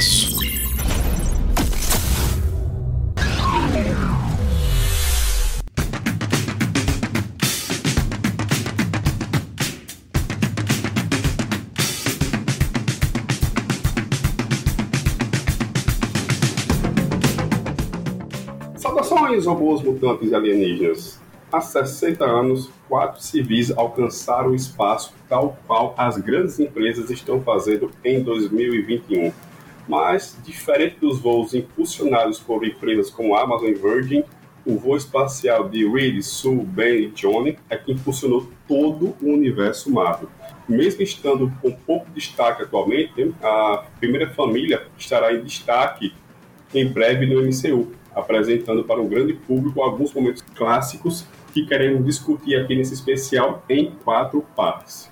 Expresso. Saudações, robôs mutantes e alienígenas. Há 60 anos, quatro civis alcançaram o espaço tal qual as grandes empresas estão fazendo em 2021. Mas, diferente dos voos impulsionados por empresas como Amazon e Virgin, o voo espacial de Reed, Sue, Ben e Johnny é que impulsionou todo o universo Marvel. Mesmo estando com pouco destaque atualmente, a primeira família estará em destaque em breve no MCU, apresentando para o grande público alguns momentos clássicos que queremos discutir aqui nesse especial em quatro partes.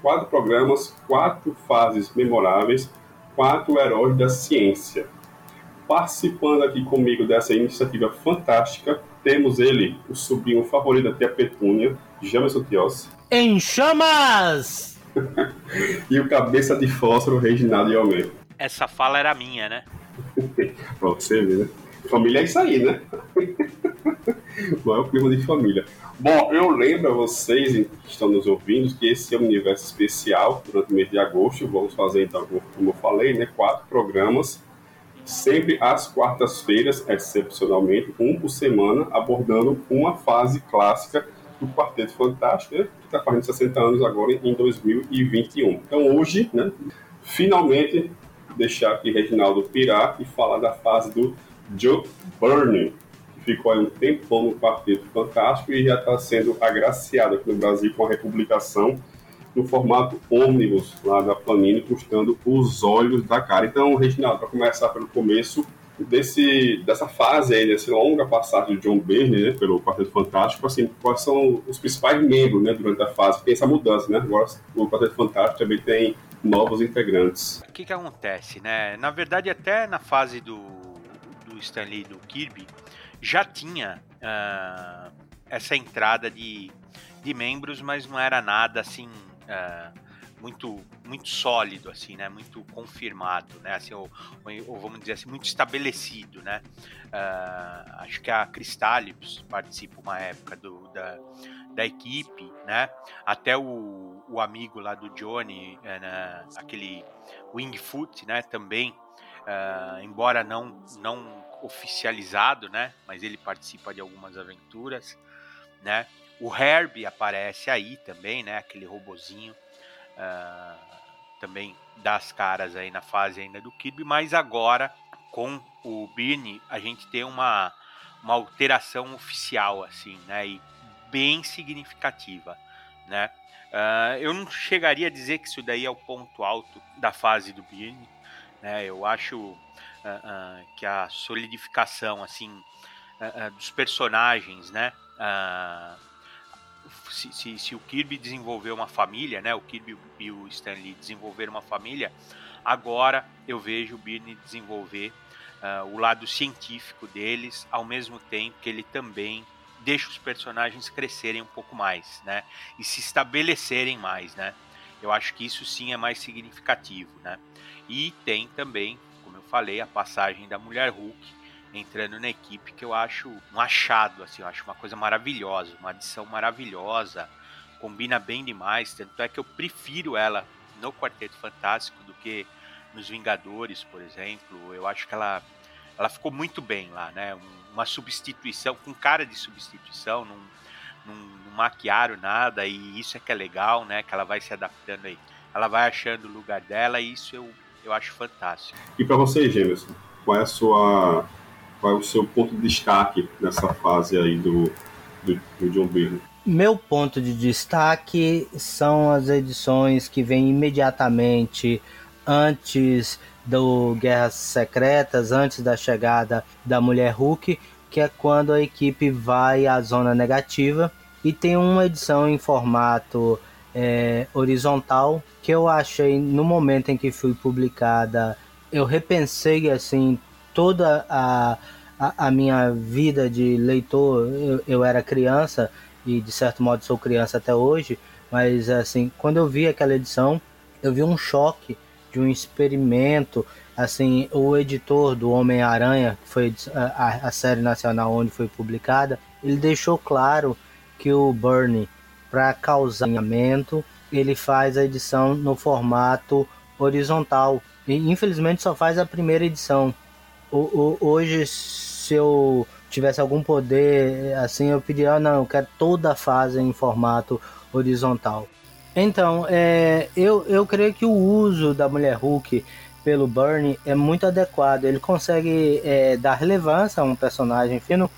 Quatro programas, quatro fases memoráveis, quatro heróis da ciência. Participando aqui comigo dessa iniciativa fantástica, temos ele, o sobrinho favorito da tia Petúnia, Jamerson Tiossi. Em chamas! e o cabeça de fósforo, Reginaldo Almeida. Essa fala era minha, né? pra você ver, né? Família é isso aí, né? Não é clima de família. Bom, eu lembro a vocês que estão nos ouvindo que esse é um universo especial durante o mês de agosto. Vamos fazer, então, como eu falei, né, quatro programas, sempre às quartas-feiras, excepcionalmente, um por semana, abordando uma fase clássica do Quarteto Fantástico, né, que está fazendo 60 anos agora em 2021. Então, hoje, né, finalmente, deixar aqui Reginaldo pirar e falar da fase do Joe Burney, ficou aí um tempão no Quarteto Fantástico e já está sendo agraciado aqui no Brasil com a republicação no formato ônibus lá da Planini, custando os olhos da cara. Então, Reginaldo, para começar pelo começo desse, dessa fase aí, dessa longa passagem de John Byrne, né, pelo Quarteto Fantástico, assim, quais são os principais membros, né, durante a fase? Tem essa mudança, né? Agora o Quarteto Fantástico também tem novos integrantes. O que que acontece, né? Na verdade, até na fase do do Stanley do Kirby, já tinha uh, essa entrada de, de membros, mas não era nada assim uh, muito muito sólido assim, né? Muito confirmado, né? Assim, ou, ou vamos dizer assim, muito estabelecido, né? Uh, acho que a Crystallips participa uma época do, da, da equipe, né? Até o, o amigo lá do Johnny, né? aquele Wingfoot, né? Também, embora não não oficializado, né? Mas ele participa de algumas aventuras, né? O Herbie aparece aí também, né? Aquele robozinho uh, também das caras aí na fase ainda do Kirby, mas agora com o Birne a gente tem uma, uma alteração oficial assim, né? E bem significativa, né? Uh, eu não chegaria a dizer que isso daí é o ponto alto da fase do Birne, né? Eu acho uh, que a solidificação assim uh, dos personagens, né? Se, se, se, o Kirby desenvolver uma família, né? O Kirby e o Stanley desenvolver uma família, agora eu vejo o Birney desenvolver o lado científico deles, ao mesmo tempo que ele também deixa os personagens crescerem um pouco mais, né? E se estabelecerem mais, né? Eu acho que isso sim é mais significativo, né? E tem também falei, a passagem da Mulher Hulk entrando na equipe, que eu acho um achado, assim, eu acho uma coisa maravilhosa, uma adição maravilhosa, combina bem demais, tanto é que eu prefiro ela no Quarteto Fantástico do que nos Vingadores, por exemplo. Eu acho que ela, ela ficou muito bem lá, né? Uma substituição, com cara de substituição, não, não, não maquiaram nada, e isso é que é legal, né? Que ela vai se adaptando aí. Ela vai achando o lugar dela, e isso eu eu acho fantástico. E para você, Gêmeos, qual é a sua qual é o seu ponto de destaque nessa fase aí do, do, do John Byrne? Meu ponto de destaque são as edições que vêm imediatamente antes do Guerras Secretas, antes da chegada da Mulher Hulk, que é quando a equipe vai à zona negativa e tem uma edição em formato é, horizontal que eu achei no momento em que foi publicada, eu repensei assim toda a, a, a minha vida de leitor. Eu, eu, era criança e de certo modo sou criança até hoje, mas assim quando eu vi aquela edição, eu vi um choque de um experimento. Assim, o editor do Homem-Aranha, que foi a, a, série nacional onde foi publicada, ele deixou claro que o Bernie, para causar alinhamento, ele faz a edição no formato horizontal. E infelizmente só faz a primeira edição. O, o, hoje, se eu tivesse algum poder, assim, eu pediria, ah, não, eu quero toda a fase em formato horizontal. Então, é, eu, eu creio que o uso da mulher Hulk pelo Bernie é muito adequado. Ele consegue é, dar relevância a um personagem fino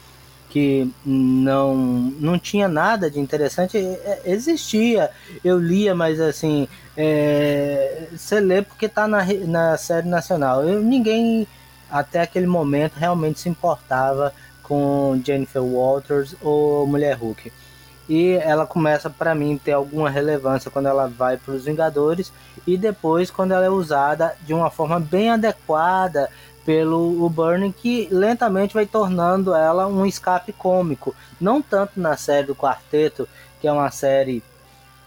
que não, não tinha nada de interessante. É, existia, eu lia, mas assim, é, você lê porque está na, na série nacional. Eu, ninguém até aquele momento realmente se importava com Jennifer Walters ou Mulher Hulk. E ela começa para mim ter alguma relevância quando ela vai para os Vingadores e depois quando ela é usada de uma forma bem adequada pelo o Burning que lentamente vai tornando ela um escape cômico, não tanto na série do Quarteto, que é uma série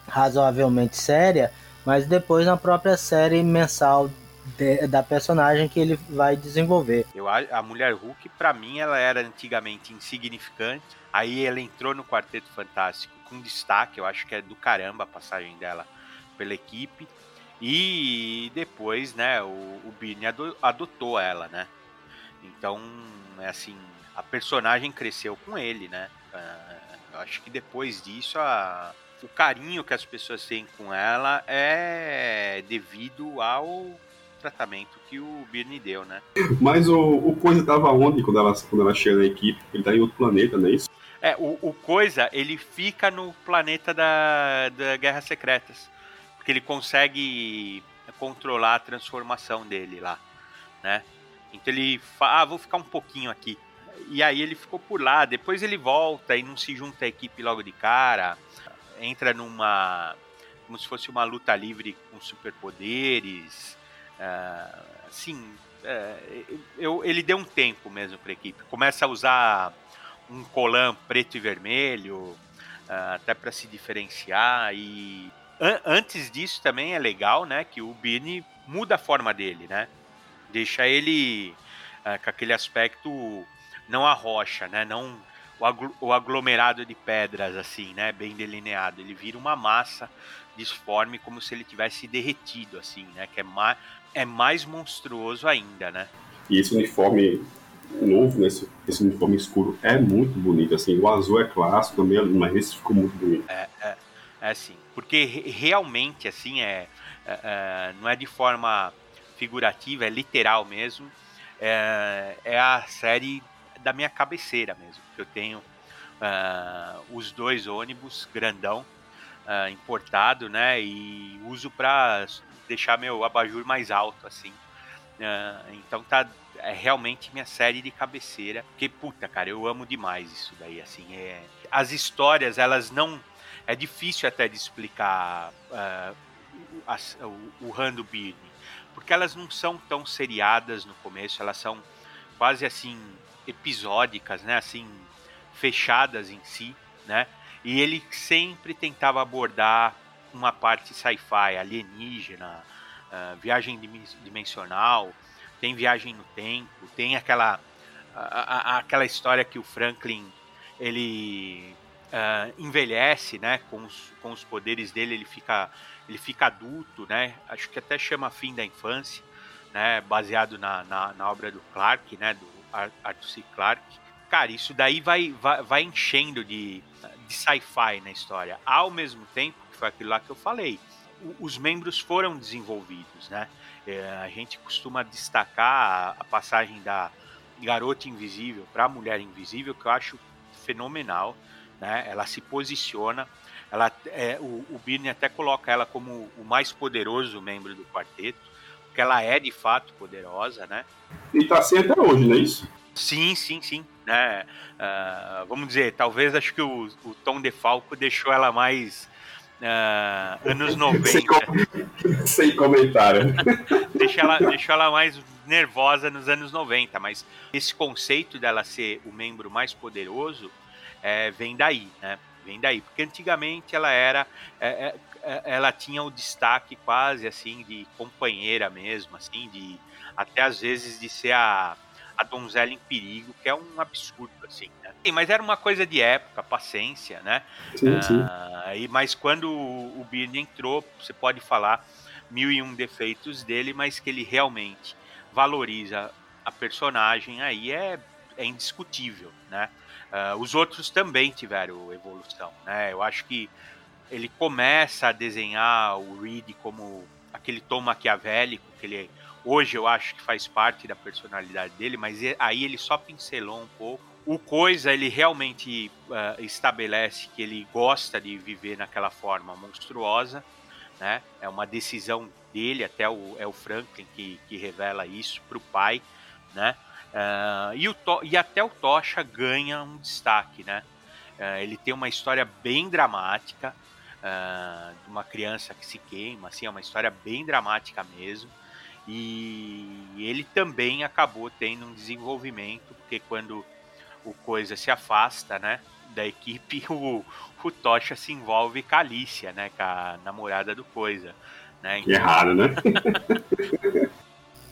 razoavelmente séria, mas depois na própria série mensal de, da personagem que ele vai desenvolver. Eu, a Mulher Hulk, para mim, ela era antigamente insignificante. Aí ela entrou no Quarteto Fantástico com destaque. Eu acho que é do caramba a passagem dela pela equipe. E depois, né, o, o Birney adotou ela, né? Então, é assim, a personagem cresceu com ele, né? Uh, eu acho que depois disso, a, o carinho que as pessoas têm com ela é devido ao tratamento que o Birney deu, né? Mas o, o Coisa tava onde quando ela, quando ela chega na equipe? Ele tá em outro planeta, não é isso? É, o, o Coisa, ele fica no planeta da, da Guerras Secretas. Porque ele consegue controlar a transformação dele lá, né? Então ele fala, ah, vou ficar um pouquinho aqui. E aí ele ficou por lá, depois ele volta e não se junta à equipe logo de cara. Entra numa. como se fosse uma luta livre com superpoderes. Assim, eu, ele deu um tempo mesmo para a equipe. Começa a usar um colã preto e vermelho, uh, até para se diferenciar. E an antes disso também é legal, né, que o Birney muda a forma dele, né? Deixa ele com aquele aspecto não a rocha, né? Não o, agl o aglomerado de pedras assim, né? Bem delineado. Ele vira uma massa disforme como se ele tivesse derretido assim, né? Que é é mais monstruoso ainda, né? E esse uniforme novo, né, esse, esse uniforme escuro, é muito bonito. Assim, o azul é clássico também, mas esse ficou muito bonito. É, é, é sim. Porque realmente, assim, é, é, é, não é de forma figurativa, é literal mesmo. É, é a série da minha cabeceira mesmo. Que eu tenho uh, os dois ônibus grandão uh, importado, né? E uso para deixar meu abajur mais alto, assim. Uh, então tá é realmente minha série de cabeceira. Porque, puta, cara, eu amo demais isso daí, assim. É... As histórias, elas não. É difícil até de explicar uh, as, o, o Rando Birney. Porque elas não são tão seriadas no começo, elas são quase assim episódicas, né? Assim, fechadas em si, né? E ele sempre tentava abordar uma parte sci-fi, alienígena, uh, viagem dimensional, tem viagem no tempo, tem aquela, aquela história que o Franklin ele uh, envelhece, né, com os, com os poderes dele, ele fica, ele fica adulto, né, acho que até chama Fim da Infância, né, baseado na, na, na obra do Clark, né, do Arthur C. Clarke. Cara, isso daí vai, vai, vai enchendo de, de sci-fi na história, ao mesmo tempo foi aquilo lá que eu falei. O, os membros foram desenvolvidos, né? É, a gente costuma destacar a, a passagem da garota invisível para a mulher invisível, que eu acho fenomenal, né? Ela se posiciona, ela, é, o, o Birney até coloca ela como o mais poderoso membro do quarteto, porque ela é de fato poderosa, né? E tá assim até hoje, não é isso? Sim, sim, sim. Né? Uh, vamos dizer, talvez acho que o, o Tom DeFalco deixou ela mais uh, anos 90. Sem, com... Sem comentário. deixa, ela, ela mais nervosa nos anos 90, mas esse conceito dela ser o membro mais poderoso é, vem daí, né? vem daí, porque antigamente ela era, é, é, é, ela tinha o destaque quase assim de companheira mesmo, assim, de até às vezes de ser a, a donzela em perigo, que é um absurdo, assim? Sim, mas era uma coisa de época, paciência, né? Sim, sim. Uh, e, mas quando o, o Byrne entrou, você pode falar mil e um defeitos dele, mas que ele realmente valoriza a personagem aí é, é indiscutível, né? Uh, os outros também tiveram evolução, né? Eu acho que ele começa a desenhar o Reed como aquele tom maquiavélico que ele hoje eu acho que faz parte da personalidade dele, mas aí ele só pincelou um pouco. O Coisa ele realmente uh, estabelece que ele gosta de viver naquela forma monstruosa, né? É uma decisão dele, até o, é o Franklin que, que revela isso para o pai, né? Uh, e, o e até o Tocha ganha um destaque, né? Uh, ele tem uma história bem dramática, de uma criança que se queima, assim, é uma história bem dramática mesmo. E ele também acabou tendo um desenvolvimento, porque quando o Coisa se afasta, né, da equipe, o, o Tocha se envolve com a Alicia, né, com a namorada do Coisa. Né? Então... Que errado, né?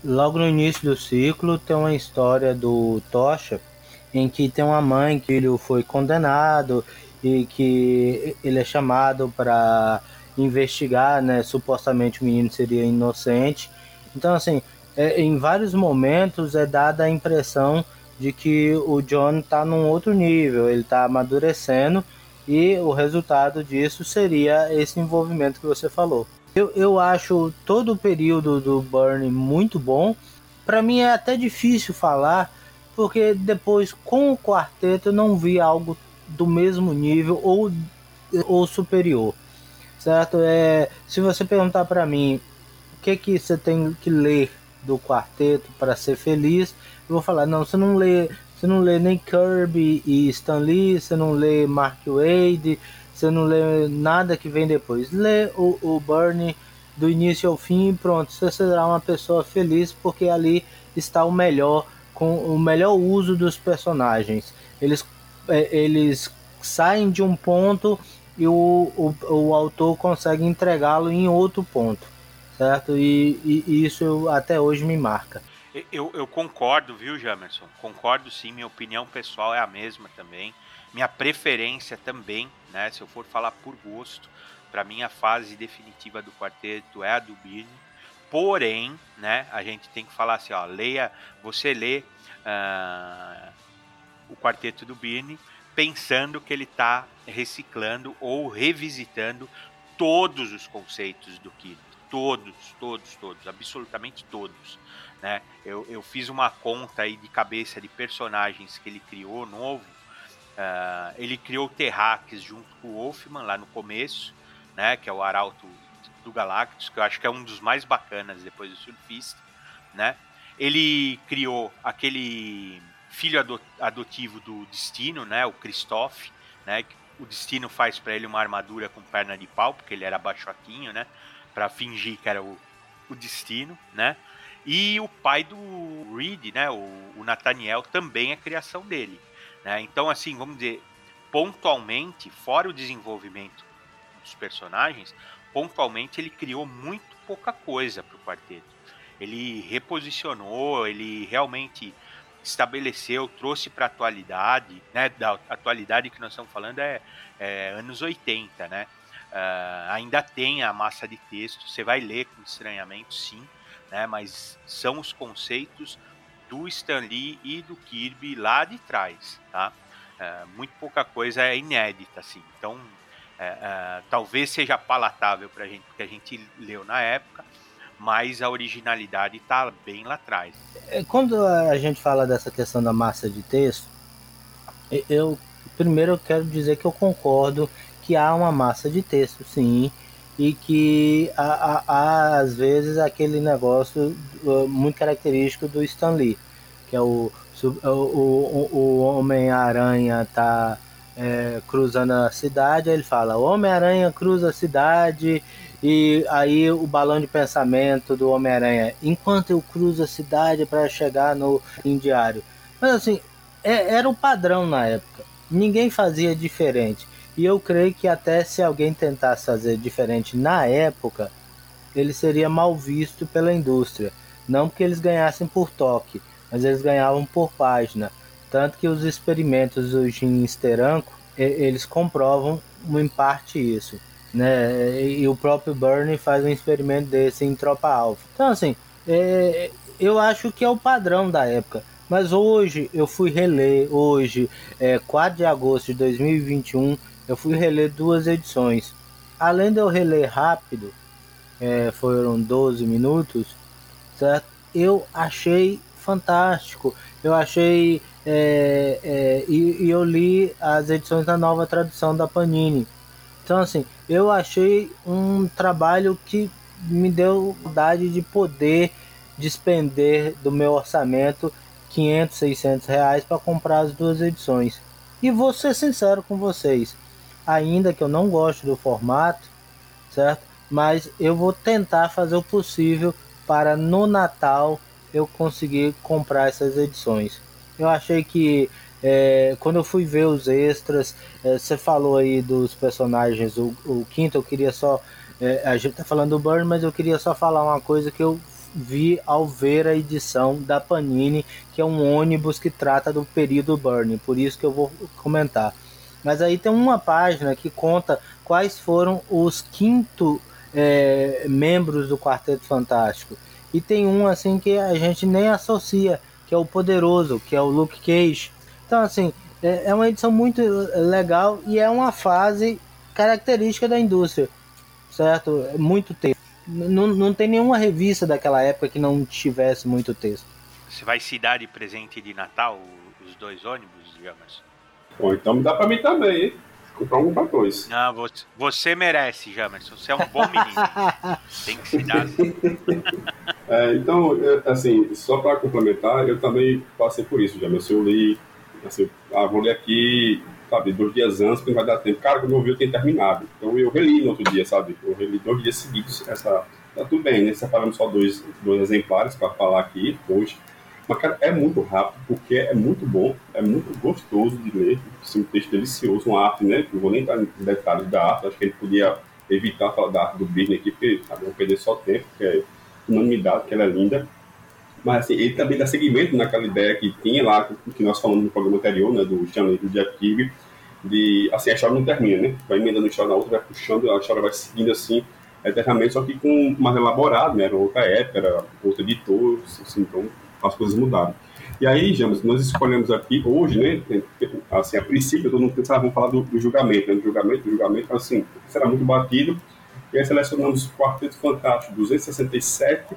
Logo no início do ciclo tem uma história do Tocha em que tem uma mãe que ele foi condenado e que ele é chamado para investigar, né? Supostamente o menino seria inocente. Então, assim, é, em vários momentos é dada a impressão de que o John está num outro nível, ele está amadurecendo e o resultado disso seria esse envolvimento que você falou. Eu, eu acho todo o período do Burn muito bom. Para mim é até difícil falar, porque depois com o quarteto eu não vi algo do mesmo nível ou, ou superior. Certo? É, se você perguntar para mim o que que você tem que ler do quarteto para ser feliz, vou falar, não, você não lê, você não lê nem Kirby e Stan Lee, você não lê Mark Wade, você não lê nada que vem depois. Lê o, o Burnie do início ao fim e pronto, você será uma pessoa feliz porque ali está o melhor com o melhor uso dos personagens. Eles, é, eles saem de um ponto e o, o, o autor consegue entregá-lo em outro ponto, certo? E, e, e isso até hoje me marca. Eu, eu, concordo, viu, Jamerson? Concordo sim, minha opinião pessoal é a mesma também. Minha preferência também, né? Se eu for falar por gosto, para mim a fase definitiva do quarteto é a do Birne. Porém, né, a gente tem que falar assim, ó, leia, você lê uh, o quarteto do Birne pensando que ele está reciclando ou revisitando todos os conceitos do Kirby. Todos, todos, todos, absolutamente todos. Né? Eu, eu fiz uma conta aí de cabeça de personagens que ele criou novo Uh, ele criou o Terrax junto com o Wolfman lá no começo, né, que é o arauto do Galactus, que eu acho que é um dos mais bacanas depois do Surfista, né? Ele criou aquele filho adotivo do Destino, né, o Christoph, né, o Destino faz para ele uma armadura com perna de pau, porque ele era baixotinho, né, para fingir que era o, o Destino, né? E o pai do Reed, né, o, o Nathaniel, também é criação dele. Né? Então, assim, vamos dizer, pontualmente, fora o desenvolvimento dos personagens, pontualmente ele criou muito pouca coisa para o quarteto. Ele reposicionou, ele realmente estabeleceu, trouxe para a atualidade, né? Da atualidade que nós estamos falando é, é anos 80, né? Uh, ainda tem a massa de texto, você vai ler com estranhamento, sim, né? Mas são os conceitos do Stan Lee e do Kirby lá de trás, tá? É, muito pouca coisa é inédita, assim. Então, é, é, talvez seja palatável para a gente, porque a gente leu na época, mas a originalidade está bem lá atrás. É, quando a gente fala dessa questão da massa de texto, eu primeiro eu quero dizer que eu concordo que há uma massa de texto, sim, e que há, há, às vezes aquele negócio uh, muito característico do Stan Lee, que é o, o, o, o Homem-Aranha tá é, cruzando a cidade, aí ele fala, Homem-Aranha cruza a cidade, e aí o balão de pensamento do Homem-Aranha, enquanto eu cruzo a cidade para chegar no diário. Mas assim, é, era o padrão na época, ninguém fazia diferente. E eu creio que até se alguém tentasse fazer diferente na época, ele seria mal visto pela indústria. Não porque eles ganhassem por toque, mas eles ganhavam por página. Tanto que os experimentos do Jim Steranko, eles comprovam em parte isso. Né? E o próprio Bernie faz um experimento desse em Tropa Alpha. Então, assim, é, eu acho que é o padrão da época. Mas hoje eu fui reler, hoje, é, 4 de agosto de 2021, eu fui reler duas edições. Além de eu reler rápido, é, foram 12 minutos, certo? Eu achei fantástico. Eu achei. É, é, e, e, eu li as edições da nova tradução da Panini. Então, assim, eu achei um trabalho que me deu vontade de poder despender do meu orçamento 500, 600 reais para comprar as duas edições. E vou ser sincero com vocês, ainda que eu não goste do formato, certo? Mas eu vou tentar fazer o possível para no Natal eu conseguir comprar essas edições. Eu achei que é, quando eu fui ver os extras, é, você falou aí dos personagens, o, o quinto eu queria só. É, a gente tá falando do Burn, mas eu queria só falar uma coisa que eu vi ao ver a edição da Panini, que é um ônibus que trata do período Burn, por isso que eu vou comentar. Mas aí tem uma página que conta quais foram os quinto é, membros do Quarteto Fantástico. E tem um assim que a gente nem associa, que é o Poderoso, que é o Luke Cage. Então, assim, é, é uma edição muito legal e é uma fase característica da indústria, certo? Muito texto. Não, não tem nenhuma revista daquela época que não tivesse muito texto. Você vai se dar de presente de Natal os dois ônibus, digamos? Bom, então dá pra mim também, hein? comprar um pra dois. Não, você, você merece, Jamerson. Você é um bom menino. Tem que se dar. É, então, assim, só para complementar, eu também passei por isso, Jamerson. Eu li, assim, ah, vou ler aqui, sabe, dois dias antes, porque não vai dar tempo. Cara, quando eu vi, eu tinha terminado. Então eu reli no outro dia, sabe? Eu reli dois dias seguidos. Essa, tá tudo bem, né? Separamos só dois, dois exemplares para falar aqui hoje. Mas, cara, é muito rápido, porque é muito bom, é muito gostoso de ler. Assim, um texto delicioso, uma arte, né? Não vou nem em detalhes da arte, acho que ele podia evitar falar da arte do Birney aqui, porque sabe, não perder só tempo, que é unanimidade, que ela é linda. Mas assim, ele também dá seguimento naquela ideia que tinha lá, que nós falamos no programa anterior, né, do Stanley do Jack Kirby, de assim, a história não termina, né? Vai emendando uma história na outra, vai puxando, a história vai seguindo assim eternamente, só que com mais elaborado, né? Era outra época, era outro editor, assim, então as coisas mudaram. E aí, James, nós escolhemos aqui hoje, né, assim, a princípio todo mundo pensava, vamos falar do, do julgamento, né, do julgamento, do julgamento, assim, será muito batido, e aí selecionamos Quarteto Fantástico 267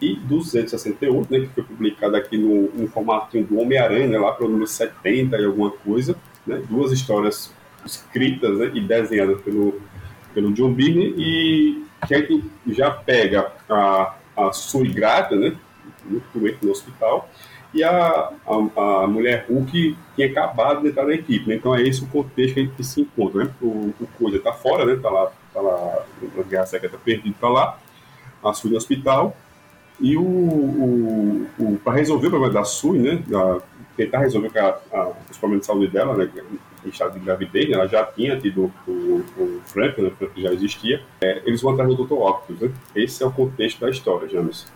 e 268, né, que foi publicado aqui no, no formatinho do Homem-Aranha, né, lá para o número 70 e alguma coisa, né, duas histórias escritas né, e desenhadas pelo, pelo John Byrne, e que a gente já pega a, a Sui Grata, né, doente no hospital, e a, a, a, mulher Hulk tinha acabado de entrar na equipe. Né? Então é esse o contexto que a gente se encontra. Né? O, o Coisa está fora, né? Está lá, tá lá na Guerra Secreta perdido, está lá, a Sui no hospital. E o, o, o para resolver o problema da Sui, né? Da, tentar resolver a, a, os problemas de saúde dela, né? em estado de gravidez, né? ela já tinha tido o, o Frank, né? o Frank já existia, é, eles vão atrás do Dr. Octopus. Né? Esse é o contexto da história, James.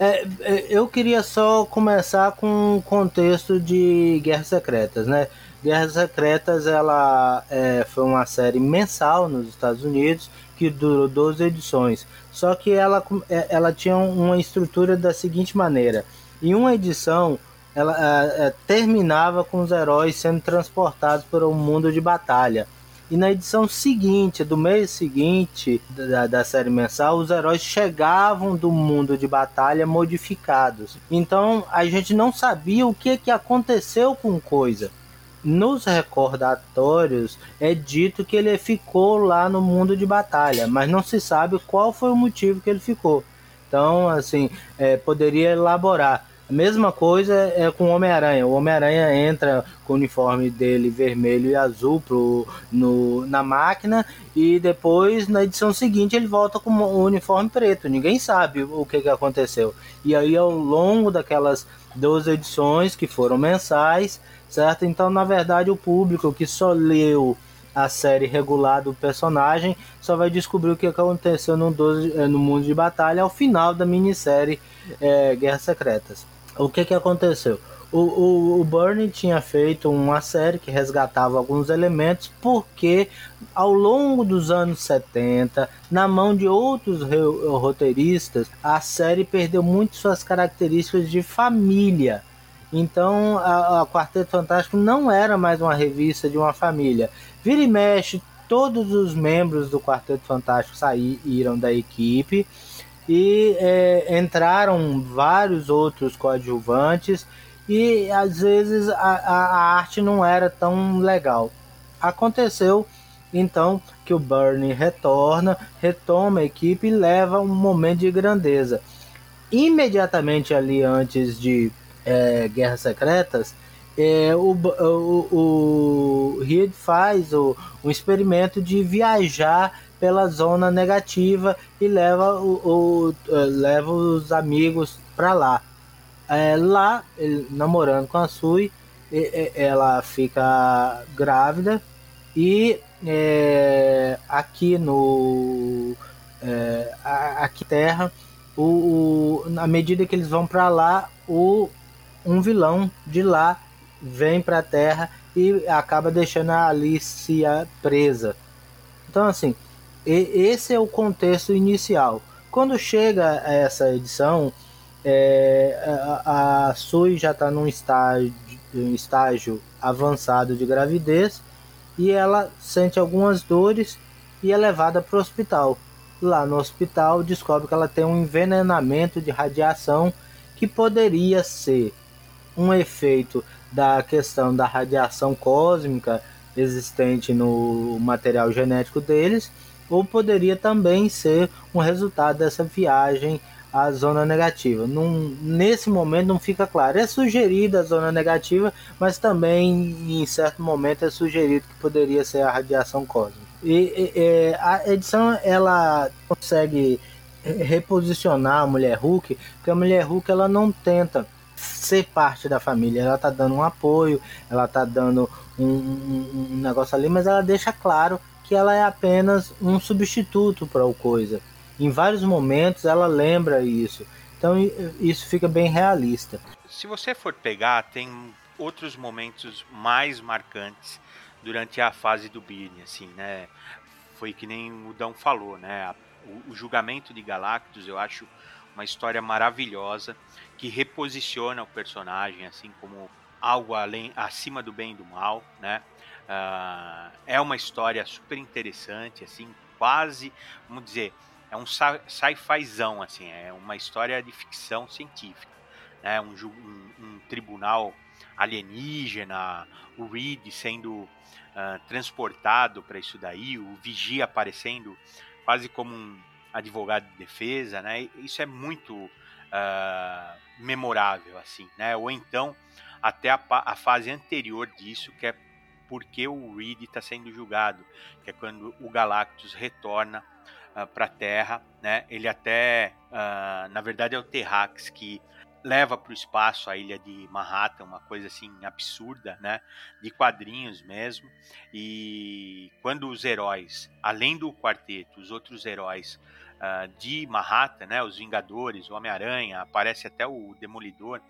É, é, eu queria só começar com o contexto de Guerras Secretas, né? Guerras Secretas ela é, foi uma série mensal nos Estados Unidos que durou 12 edições. Só que ela, é, ela tinha uma estrutura da seguinte maneira: em uma edição ela é, é terminava com os heróis sendo transportados para um mundo de batalha. E na edição seguinte, do mês seguinte da, da série mensal, os heróis chegavam do mundo de batalha modificados. Então a gente não sabia o que, que aconteceu com coisa. Nos recordatórios é dito que ele ficou lá no mundo de batalha, mas não se sabe qual foi o motivo que ele ficou. Então, assim, é, poderia elaborar. A mesma coisa é com o Homem-Aranha. O Homem-Aranha entra com o uniforme dele vermelho e azul pro, no, na máquina e depois, na edição seguinte, ele volta com o uniforme preto. Ninguém sabe o que, que aconteceu. E aí, ao longo daquelas duas edições, que foram mensais, certo? Então, na verdade, o público que só leu a série regular do personagem, só vai descobrir o que aconteceu no, 12, eh, no mundo de batalha ao final da minissérie é, Guerras Secretas. O que, que aconteceu? O, o, o Burnie tinha feito uma série que resgatava alguns elementos, porque ao longo dos anos 70, na mão de outros roteiristas, a série perdeu muito suas características de família. Então a, a Quarteto Fantástico não era mais uma revista de uma família. Vira e mexe, todos os membros do Quarteto Fantástico saíram da equipe e é, entraram vários outros coadjuvantes e às vezes a, a, arte não era tão legal. Aconteceu então que o Bernie retorna, retoma a equipe e leva um momento de grandeza. Imediatamente ali antes de é, Guerras Secretas, é, o, o, o Reed faz o, um experimento de viajar pela zona negativa e leva, o, o leva os amigos para lá. É, lá, ele, namorando com a Sui, ela fica grávida e é, aqui no é, aqui Terra, o, o, na medida que eles vão para lá, o um vilão de lá vem para a Terra e acaba deixando a Alicia presa. Então assim, esse é o contexto inicial. Quando chega essa edição, é, a, a Sui já está num estágio, um estágio avançado de gravidez e ela sente algumas dores e é levada para o hospital. Lá no hospital descobre que ela tem um envenenamento de radiação que poderia ser um efeito da questão da radiação cósmica existente no material genético deles, ou poderia também ser um resultado dessa viagem a zona negativa. Num, nesse momento não fica claro. É sugerida a zona negativa, mas também em certo momento é sugerido que poderia ser a radiação cósmica. E, e a edição ela consegue reposicionar a mulher Hulk, porque a mulher Hulk ela não tenta ser parte da família, ela tá dando um apoio, ela tá dando um, um, um negócio ali, mas ela deixa claro que ela é apenas um substituto para o coisa em vários momentos ela lembra isso. Então isso fica bem realista. Se você for pegar, tem outros momentos mais marcantes durante a fase do Birne, assim, né? Foi que nem o Dão falou, né? O, o julgamento de Galactus eu acho uma história maravilhosa que reposiciona o personagem assim como algo além acima do bem e do mal, né? Uh, é uma história super interessante, assim, quase, vamos dizer, é um sci-fizão, assim, é uma história de ficção científica. Né? Um, um, um tribunal alienígena, o Reed sendo uh, transportado para isso daí, o Vigia aparecendo quase como um advogado de defesa, né? Isso é muito uh, memorável, assim, né? Ou então até a, a, fase anterior disso, que é porque o Reed está sendo julgado, que é quando o Galactus retorna uh, ah, para a Terra, né? Ele até, uh, na verdade, é o Terrax que leva para o espaço a ilha de Manhattan, uma coisa assim absurda, né? De quadrinhos mesmo. E quando os heróis, além do quarteto, os outros heróis uh, de Manhattan, né? Os Vingadores, o Homem-Aranha, aparece até o Demolidor.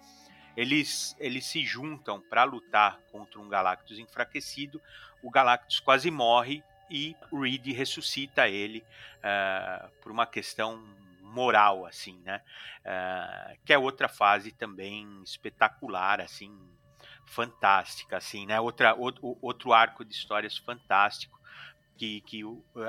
Eles, eles se juntam para lutar contra um Galactus enfraquecido. O Galactus quase morre e Reed ressuscita ele uh, por uma questão moral, assim, né? Uh, que é outra fase também espetacular, assim, fantástica, assim, né? Outra, outro, outro arco de histórias fantástico que, que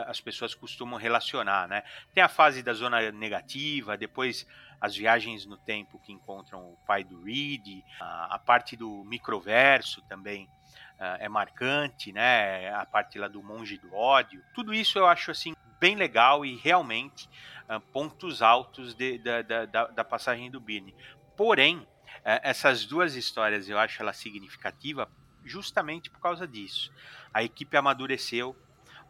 as pessoas costumam relacionar, né? Tem a fase da zona negativa, depois as viagens no tempo que encontram o pai do Reed, a, a parte do microverso também uh, é marcante, né? A parte lá do monge do ódio. Tudo isso eu acho assim bem legal e realmente uh, pontos altos de, da, da, da, passagem do Birne. Porém, essas duas histórias eu acho ela significativa justamente por causa disso. A equipe amadureceu,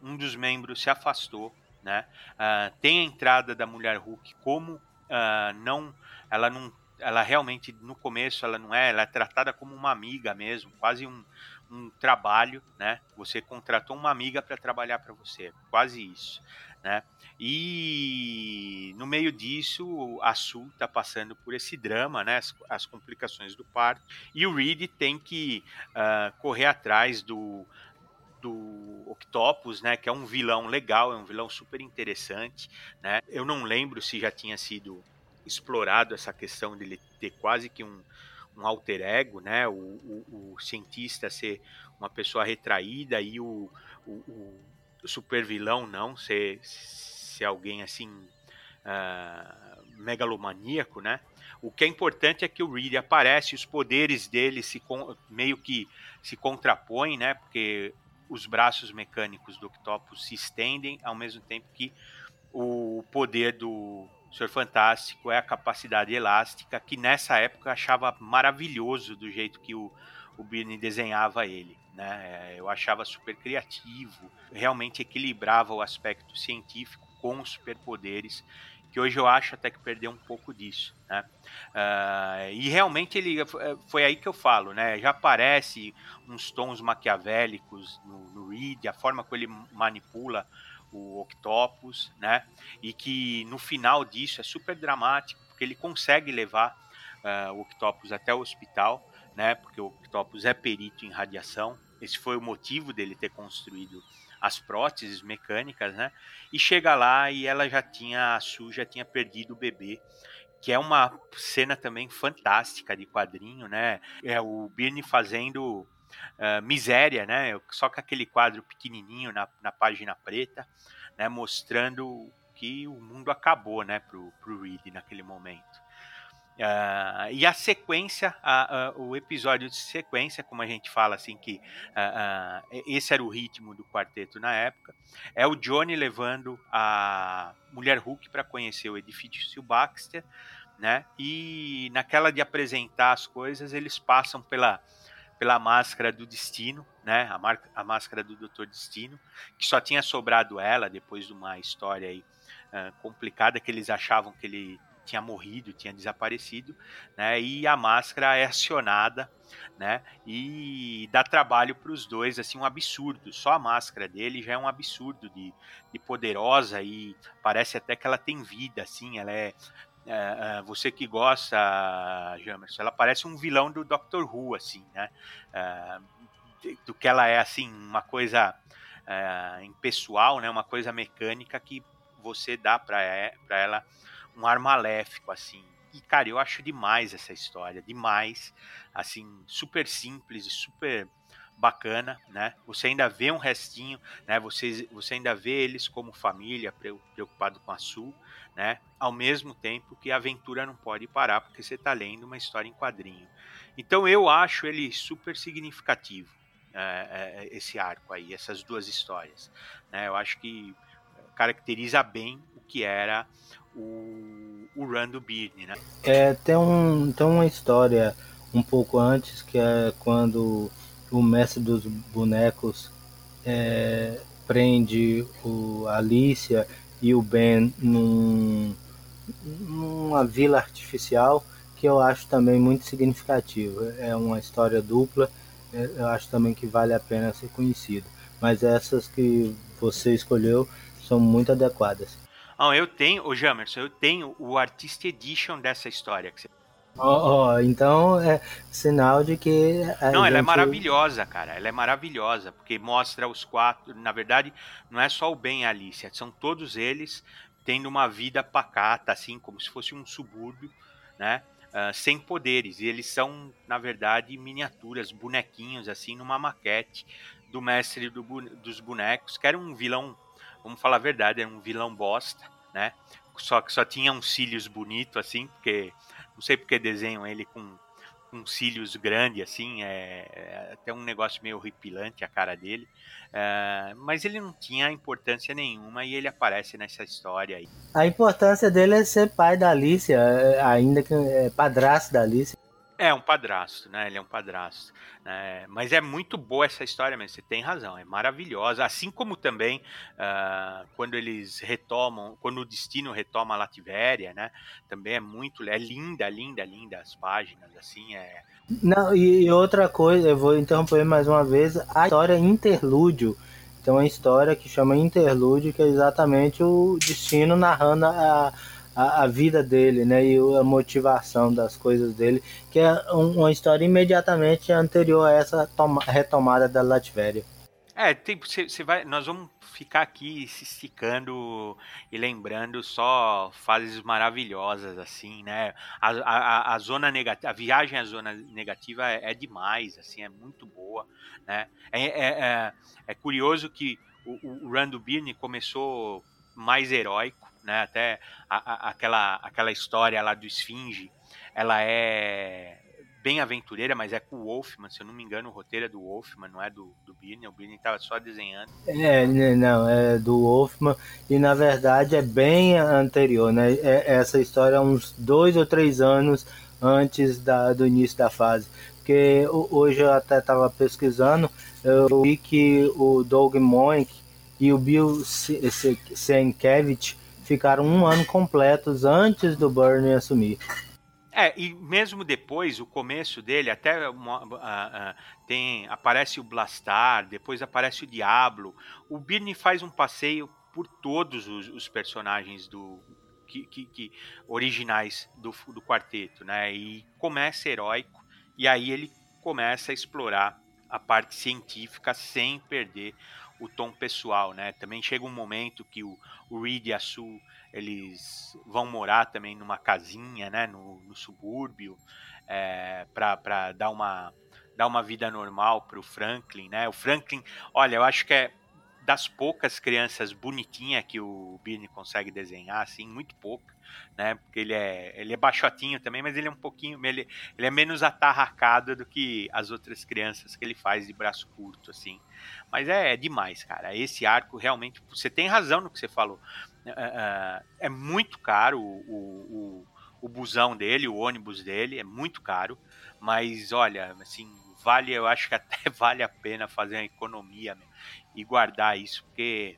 um dos membros se afastou, né? Uh, tem a entrada da mulher Hulk como uh, não, ela não, ela realmente no começo ela não é, ela é tratada como uma amiga mesmo, quase um, um trabalho, né? Você contratou uma amiga para trabalhar para você, quase isso, né? E no meio disso, a Sue está passando por esse drama, né? As, as, complicações do parto, e o Reed tem que uh, correr atrás do do Octopus, né, que é um vilão legal, é um vilão super interessante, né? Eu não lembro se já tinha sido explorado essa questão dele ter quase que um, um alter ego, né? O, o, o, cientista ser uma pessoa retraída e o, o, o super vilão não ser, ser alguém assim uh, megalomaníaco, né? O que é importante é que o Reed aparece, os poderes dele se meio que se contrapõem, né? Porque os braços mecânicos do Octopus se estendem ao mesmo tempo que o poder do Senhor Fantástico é a capacidade elástica, que nessa época eu achava maravilhoso do jeito que o, o Birney desenhava ele. Né? Eu achava super criativo, realmente equilibrava o aspecto científico com os superpoderes, que hoje eu acho até que perdeu um pouco disso. Né? Uh, e realmente ele foi aí que eu falo, né? Já aparece uns tons maquiavélicos no, no Reed, a forma como ele manipula o Octopus, né? E que no final disso é super dramático, porque ele consegue levar uh, o Octopus até o hospital, né? Porque o Octopus é perito em radiação. Esse foi o motivo dele ter construído as próteses mecânicas, né? E chega lá e ela já tinha, a Su já tinha perdido o bebê que é uma cena também fantástica de quadrinho, né? É o Birne fazendo uh, miséria, né? Só com aquele quadro pequenininho na, na página preta, né? Mostrando que o mundo acabou, né? Pro, pro Reed naquele momento. Uh, e a sequência, o episódio de sequência, como a gente fala assim, que esse era o ritmo do quarteto na época, é o Johnny levando a Mulher Hulk para conhecer o edifício Baxter, né? E naquela de apresentar as coisas, eles passam pela pela máscara do destino, né? A, a máscara do Doutor Destino, que só tinha sobrado ela depois de uma história aí uh, complicada que eles achavam que ele tinha morrido, tinha desaparecido, né? E a máscara é acionada, né? E dá trabalho para os dois, assim, um absurdo. Só a máscara dele já é um absurdo de, de poderosa e parece até que ela tem vida, assim, ela é é, é, você que gosta, Jamerson, ela parece um vilão do Doctor Who, assim, né? É, do que ela é, assim, uma coisa é, impessoal, né? Uma coisa mecânica que você dá para ela um ar maléfico, assim. E, cara, eu acho demais essa história, demais, assim, super simples e super bacana, né? Você ainda vê um restinho, né? Você, você ainda vê eles como família, preocupado com a Sul, né? Ao mesmo tempo que a aventura não pode parar porque você está lendo uma história em quadrinho. Então eu acho ele super significativo é, é, esse arco aí, essas duas histórias, né? Eu acho que caracteriza bem o que era o, o run do Birne, né? É, tem, um, tem uma história um pouco antes que é quando o mestre dos bonecos é, prende o Alicia e o Ben num, numa vila artificial que eu acho também muito significativo. É uma história dupla, é, eu acho também que vale a pena ser conhecido. Mas essas que você escolheu são muito adequadas. Ah, eu tenho, o Jamerson, eu tenho o Artist Edition dessa história que você Oh, oh, então é sinal de que. não, gente... ela é maravilhosa, cara. Ela é maravilhosa, porque mostra os quatro. Na verdade, não é só o Ben e a Alicia, são todos eles tendo uma vida pacata, assim, como se fosse um subúrbio, né? Uh, sem poderes. E eles são, na verdade, miniaturas, bonequinhos, assim, numa maquete do mestre do, dos bonecos, que era um vilão, vamos falar a verdade, era um vilão bosta, né? Só que só tinha uns cílios bonitos, assim, porque não sei porque desenham ele com, com cílios grandes, assim, é, é, até um negócio meio horripilante a cara dele. É, mas ele não tinha importância nenhuma e ele aparece nessa história aí. A importância dele é ser pai da Alicia, é, ainda que é padrasto da Alicia. É um padrasto, né? Ele é um padrasto. É, mas é muito boa essa história mesmo, você tem razão, é maravilhosa. Assim como também uh, quando eles retomam, quando o destino retoma a Lativéria, né? Também é muito, é linda, linda, linda as páginas, assim, é. Não, e outra coisa, eu vou interromper mais uma vez, a história interlúdio. Então, uma história que chama Interlúdio, que é exatamente o destino narrando a, a, a, vida dele, né? E a motivação das coisas dele, que é um, uma história imediatamente anterior a essa toma, retomada da Latvéria. É, você vai, nós vamos ficar aqui se esticando e lembrando só fases maravilhosas assim, né? A, a, a zona negativa, a viagem à zona negativa é, é, demais, assim, é muito boa, né? É, é, é, é curioso que o, o Rando Birney começou mais heróico, né? Até a, a, aquela, aquela história lá do Esfinge, ela é bem aventureira, mas é com o Wolfman, se eu não me engano, o roteiro é do Wolfman, não é do, do Birney, o Birney estava só desenhando. É, né, não, é do Wolfman, e na verdade é bem anterior, né? É, essa história é uns dois ou três anos antes da, do início da fase. Porque hoje eu até estava pesquisando, eu vi que o Doug Moink e o Bill Sienkiewicz ficaram um ano completos antes do Burney assumir. É, e mesmo depois, o começo dele, até uh, uh, tem aparece o Blastar, depois aparece o Diablo. O Birney faz um passeio por todos os, os personagens do que, que, que, originais do, do quarteto, né? E começa heróico, e aí ele começa a explorar a parte científica sem perder o tom pessoal, né? Também chega um momento que o, o Reed e a Sue eles vão morar também numa casinha, né, no, no subúrbio, é, para dar uma dar uma vida normal para o Franklin, né? O Franklin, olha, eu acho que é das poucas crianças bonitinhas que o Birney consegue desenhar, assim, muito pouca, né? Porque ele é, ele é baixotinho também, mas ele é um pouquinho, ele, ele é menos atarracado do que as outras crianças que ele faz de braço curto, assim. Mas é, é demais, cara. Esse arco realmente, você tem razão no que você falou. É, é, é muito caro o, o, o, busão dele, o ônibus dele, é muito caro. Mas olha, assim, vale, eu acho que até vale a pena fazer uma economia e guardar isso, porque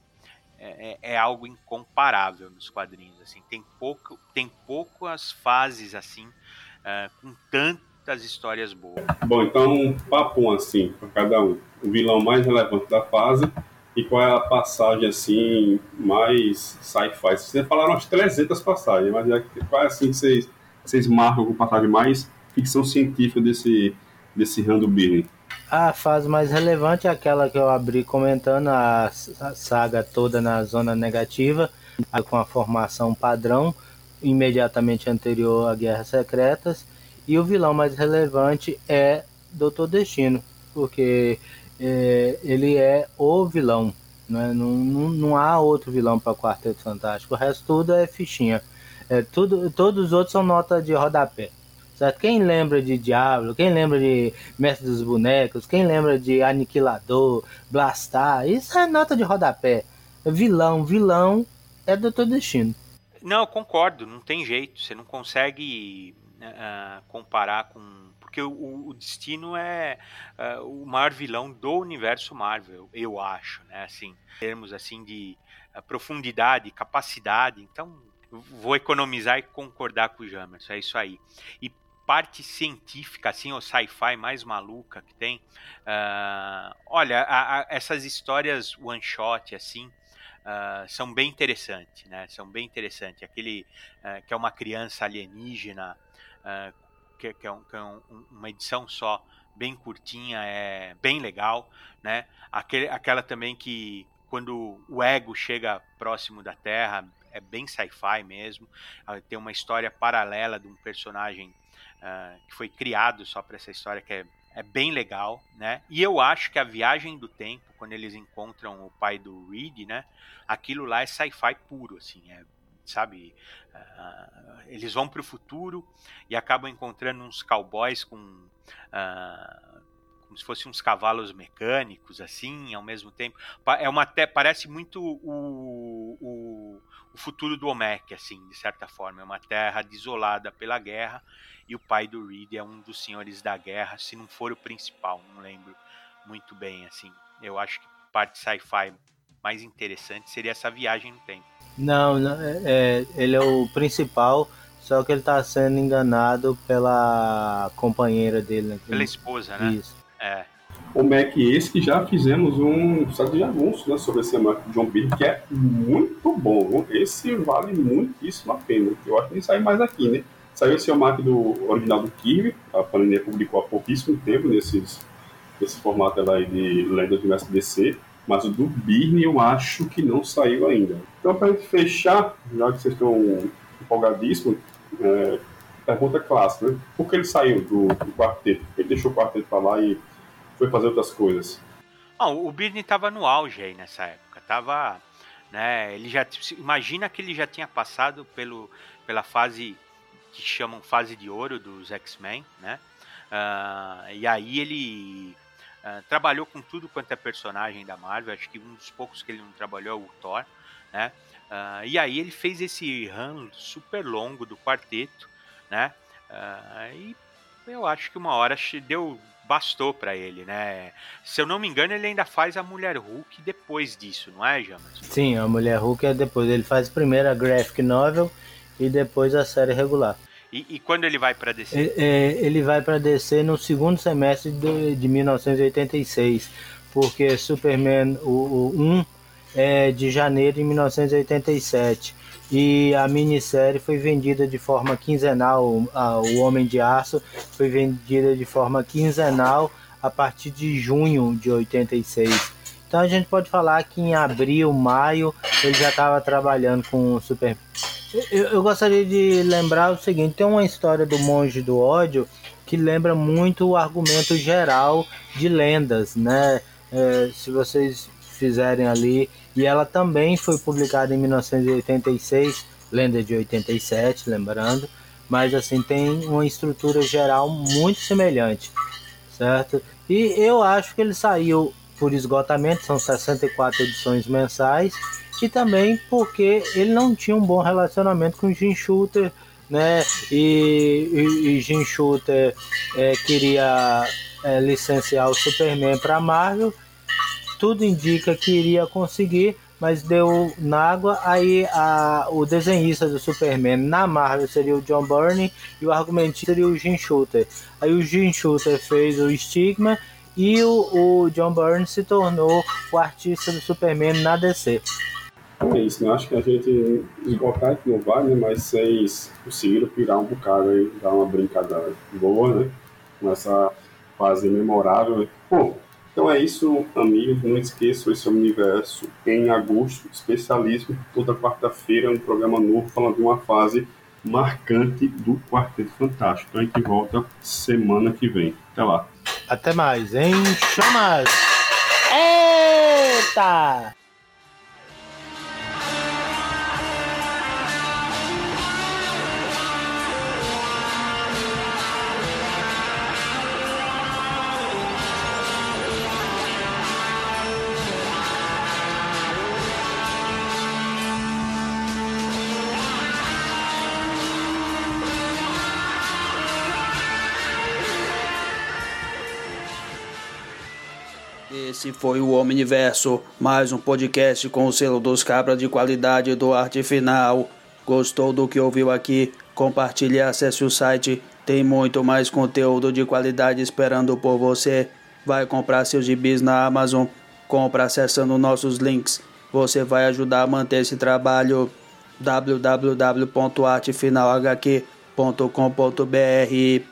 é, é, é, algo incomparável nos quadrinhos. Assim, tem pouco, tem poucas fases assim uh, com tantas histórias boas. Bom, então um papo assim para cada um. O vilão mais relevante da fase e qual é a passagem assim mais sci-fi? Vocês falaram umas 300 passagens, mas é, qual é assim que vocês, vocês marcam com passagem mais ficção científica desse, desse Rando Birney? A fase mais relevante é aquela que eu abri comentando, a, saga toda na zona negativa, com a formação padrão, imediatamente anterior a Guerras Secretas. E o vilão mais relevante é Doutor Destino, porque é, ele é o vilão. Né? Não, não, não há outro vilão para Quarteto Fantástico. O resto tudo é fichinha. É, tudo, todos os outros são nota de rodapé. Certo? Quem lembra de Diablo, quem lembra de Mestre dos Bonecos, quem lembra de Aniquilador, Blastar, isso é nota de rodapé. Vilão, vilão é Doutor Destino. Não, eu concordo, não tem jeito. Você não consegue uh, comparar com porque o, o Destino é uh, o maior vilão do universo Marvel, eu acho, né? Assim, em termos assim de uh, profundidade, capacidade. Então, vou economizar e concordar com o Jamerson, é isso aí. E parte científica, assim, o sci-fi mais maluca que tem. Uh, olha, a, a, essas histórias one shot, assim, uh, são bem interessantes, né? São bem interessantes. Aquele uh, que é uma criança alienígena que, que é, um, que é um, uma edição só, bem curtinha, é bem legal, né? Aquele, aquela também que quando o ego chega próximo da Terra, é bem sci-fi mesmo. Tem uma história paralela de um personagem uh, que foi criado só para essa história que é, é bem legal, né? E eu acho que a viagem do tempo, quando eles encontram o pai do Reed, né? Aquilo lá é sci-fi puro, assim, é sabe? Uh, eles vão para o futuro e acabam encontrando uns cowboys com uh, como se fossem uns cavalos mecânicos, assim, ao mesmo tempo. É uma até parece muito o, o, o futuro do Olmec, assim, de certa forma. É uma terra desolada pela guerra e o pai do Reed é um dos senhores da guerra, se não for o principal, não lembro muito bem, assim. Eu acho que parte sci-fi mais interessante seria essa viagem no tempo. Não, não é, é ele é o principal, só que ele está sendo enganado pela companheira dele. Né? Pela esposa, né? Isso. É. O Mac esse que já fizemos um site de anúncio né, sobre esse Mac John Beer, que é muito bom. Esse vale muitíssimo a pena. Eu acho que nem sai mais aqui, né? Saiu esse Mac do original do Kirby, a Panini publicou há pouquíssimo tempo nesses, nesse formato aí de lenda do SDC, mas o do Birne eu acho que não saiu ainda. Então, para fechar, já que vocês estão empolgadíssimos, é, pergunta clássica, né? Por que ele saiu do, do quarteto? Ele deixou o quarteto para lá e foi fazer outras coisas? Não, o Birne estava no auge aí nessa época. Tava, né, ele já imagina que ele já tinha passado pelo, pela fase que chamam fase de ouro dos X-Men, né? Uh, e aí ele uh, trabalhou com tudo quanto é personagem da Marvel. Acho que um dos poucos que ele não trabalhou é o Thor, né? Uh, e aí ele fez esse run super longo do quarteto, né? e eu acho que uma hora deu bastou para ele, né? Se eu não me engano, ele ainda faz a Mulher Hulk depois disso, não é, Jamas? Sim, a Mulher Hulk é depois. Ele faz primeiro a graphic novel e depois a série regular. E, e quando ele vai para DC? Ele, é, ele vai para DC no segundo semestre de, de 1986, porque Superman o, o 1 é de janeiro de 1987 e a minissérie foi vendida de forma quinzenal, a, o Homem de Aço foi vendida de forma quinzenal a partir de junho de 86. Então a gente pode falar que em abril, maio, ele já estava trabalhando com o Superman. Eu, eu, gostaria de lembrar o seguinte: tem uma história do Monge do Ódio que lembra muito o argumento geral de lendas, né? É, se vocês fizerem ali, e ela também foi publicada em 1986, lenda de 87, lembrando, mas assim tem uma estrutura geral muito semelhante, certo? E eu acho que ele saiu por esgotamento, são 64 edições mensais e também porque ele não tinha um bom relacionamento com o Jim Shooter, né? E, e, e Jim Shooter é, queria é, licenciar o Superman para Marvel. Tudo indica que iria conseguir, mas deu na água. Aí a, o desenhista do Superman na Marvel seria o John Byrne e o argumentista seria o Jim Shooter. Aí o Jim Shooter fez o Stigma e o, o John Byrne se tornou o artista do Superman na DC. É isso, né? Acho que a gente esgotar que não vai, né? Mas vocês conseguiram pirar um bocado aí, dar uma brincada boa, né? Nessa fase memorável. Bom, então é isso, amigos. Não esqueçam esse universo em agosto, especialismo, toda quarta-feira, um programa novo falando de uma fase marcante do Quarteto Fantástico. Então a gente volta semana que vem. Até lá. Até mais, em chamas! Eita! Esse foi o Omniverso, mais um podcast com o selo dos cabras de qualidade do arte final. Gostou do que ouviu aqui? Compartilhe e acesse o site. Tem muito mais conteúdo de qualidade esperando por você. Vai comprar seus gibis na Amazon. Compra acessando nossos links. Você vai ajudar a manter esse trabalho. www.artefinalhq.com.br